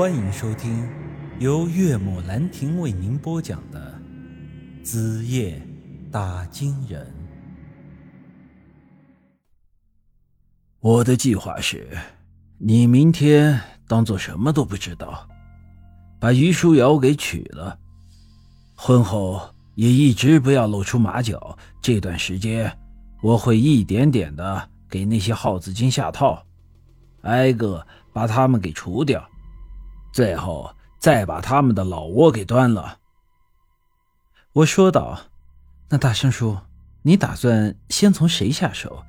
欢迎收听由岳母兰亭为您播讲的《子夜打金人》。我的计划是，你明天当做什么都不知道，把于书瑶给娶了，婚后也一直不要露出马脚。这段时间，我会一点点的给那些耗子精下套，挨个把他们给除掉。最后再把他们的老窝给端了。我说道：“那大山叔，你打算先从谁下手？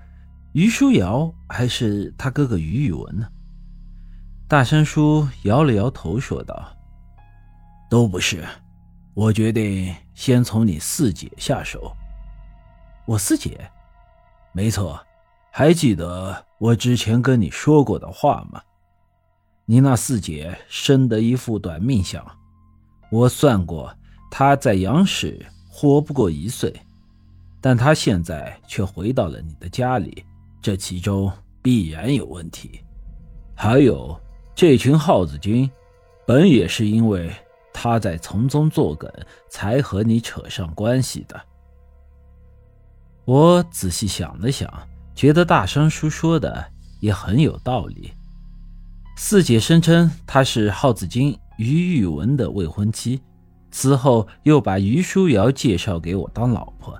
于书瑶还是他哥哥于宇文呢？”大山叔摇了摇头，说道：“都不是，我决定先从你四姐下手。”我四姐？没错，还记得我之前跟你说过的话吗？你那四姐生得一副短命相，我算过，她在杨氏活不过一岁，但她现在却回到了你的家里，这其中必然有问题。还有这群耗子精，本也是因为她在从中作梗，才和你扯上关系的。我仔细想了想，觉得大山叔说的也很有道理。四姐声称她是耗子精于玉文的未婚妻，此后又把于书瑶介绍给我当老婆，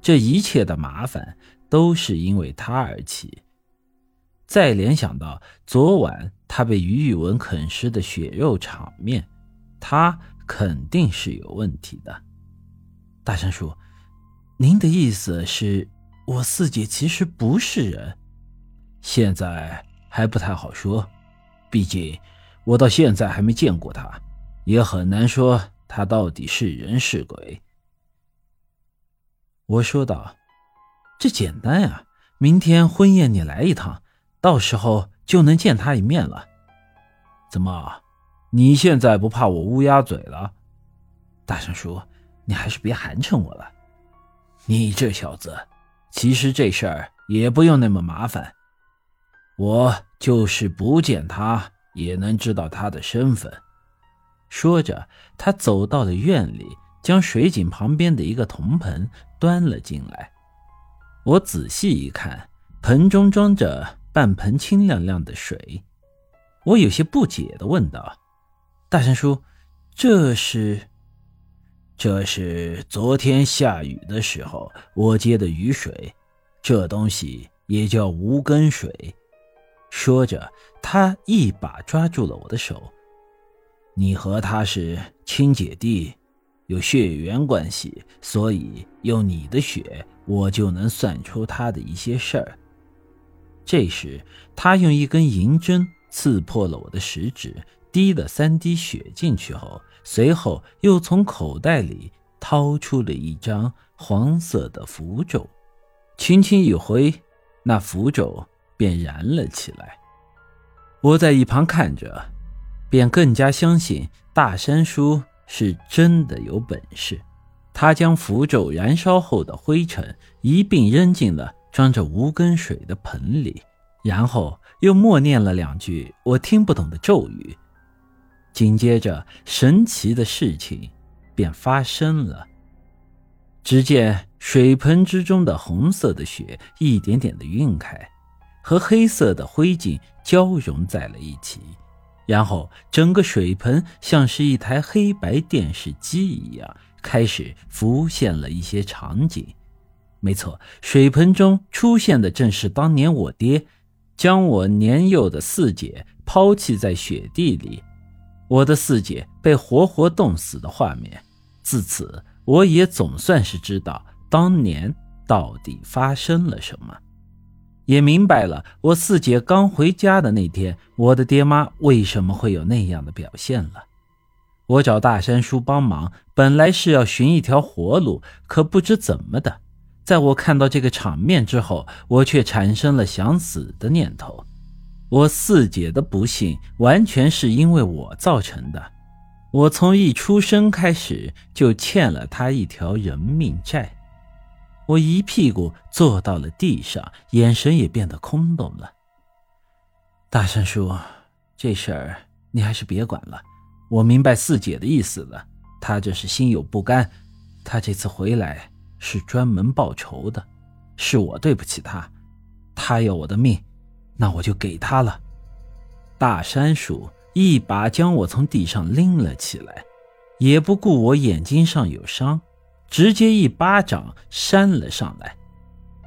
这一切的麻烦都是因为她而起。再联想到昨晚她被于玉文啃食的血肉场面，她肯定是有问题的。大山叔，您的意思是，我四姐其实不是人？现在还不太好说。毕竟，我到现在还没见过他，也很难说他到底是人是鬼。我说道：“这简单呀，明天婚宴你来一趟，到时候就能见他一面了。”怎么，你现在不怕我乌鸦嘴了？大山叔，你还是别寒碜我了。你这小子，其实这事儿也不用那么麻烦。我就是不见他，也能知道他的身份。说着，他走到了院里，将水井旁边的一个铜盆端了进来。我仔细一看，盆中装着半盆清亮亮的水。我有些不解地问道：“大山叔，这是？这是昨天下雨的时候我接的雨水，这东西也叫无根水。”说着，他一把抓住了我的手。你和他是亲姐弟，有血缘关系，所以用你的血，我就能算出他的一些事儿。这时，他用一根银针刺破了我的食指，滴了三滴血进去后，随后又从口袋里掏出了一张黄色的符咒，轻轻一挥，那符咒。便燃了起来。我在一旁看着，便更加相信大山叔是真的有本事。他将符咒燃烧后的灰尘一并扔进了装着无根水的盆里，然后又默念了两句我听不懂的咒语。紧接着，神奇的事情便发生了。只见水盆之中的红色的血一点点的晕开。和黑色的灰烬交融在了一起，然后整个水盆像是一台黑白电视机一样，开始浮现了一些场景。没错，水盆中出现的正是当年我爹将我年幼的四姐抛弃在雪地里，我的四姐被活活冻死的画面。自此，我也总算是知道当年到底发生了什么。也明白了，我四姐刚回家的那天，我的爹妈为什么会有那样的表现了。我找大山叔帮忙，本来是要寻一条活路，可不知怎么的，在我看到这个场面之后，我却产生了想死的念头。我四姐的不幸完全是因为我造成的，我从一出生开始就欠了她一条人命债。我一屁股坐到了地上，眼神也变得空洞了。大山叔，这事儿你还是别管了。我明白四姐的意思了，她这是心有不甘。她这次回来是专门报仇的，是我对不起她。她要我的命，那我就给她了。大山鼠一把将我从地上拎了起来，也不顾我眼睛上有伤，直接一巴掌扇了上来。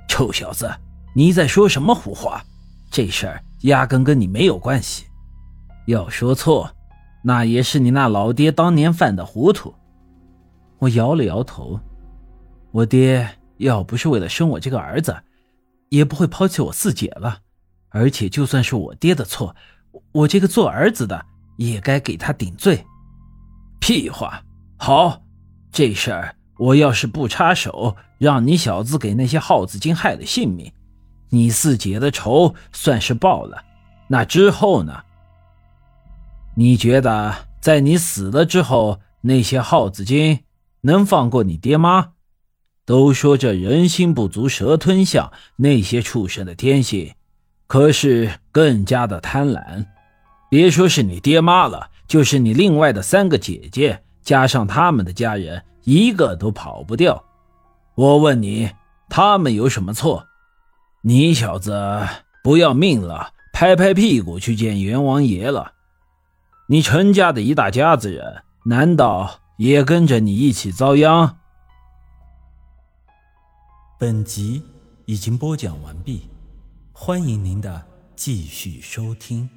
臭小子，你在说什么胡话？这事儿压根跟你没有关系。要说错，那也是你那老爹当年犯的糊涂。我摇了摇头，我爹要不是为了生我这个儿子，也不会抛弃我四姐了。而且就算是我爹的错，我这个做儿子的也该给他顶罪。屁话！好，这事儿我要是不插手。让你小子给那些耗子精害了性命，你四姐的仇算是报了。那之后呢？你觉得在你死了之后，那些耗子精能放过你爹妈？都说这人心不足蛇吞象，那些畜生的天性可是更加的贪婪。别说是你爹妈了，就是你另外的三个姐姐，加上他们的家人，一个都跑不掉。我问你，他们有什么错？你小子不要命了，拍拍屁股去见阎王爷了。你陈家的一大家子人，难道也跟着你一起遭殃？本集已经播讲完毕，欢迎您的继续收听。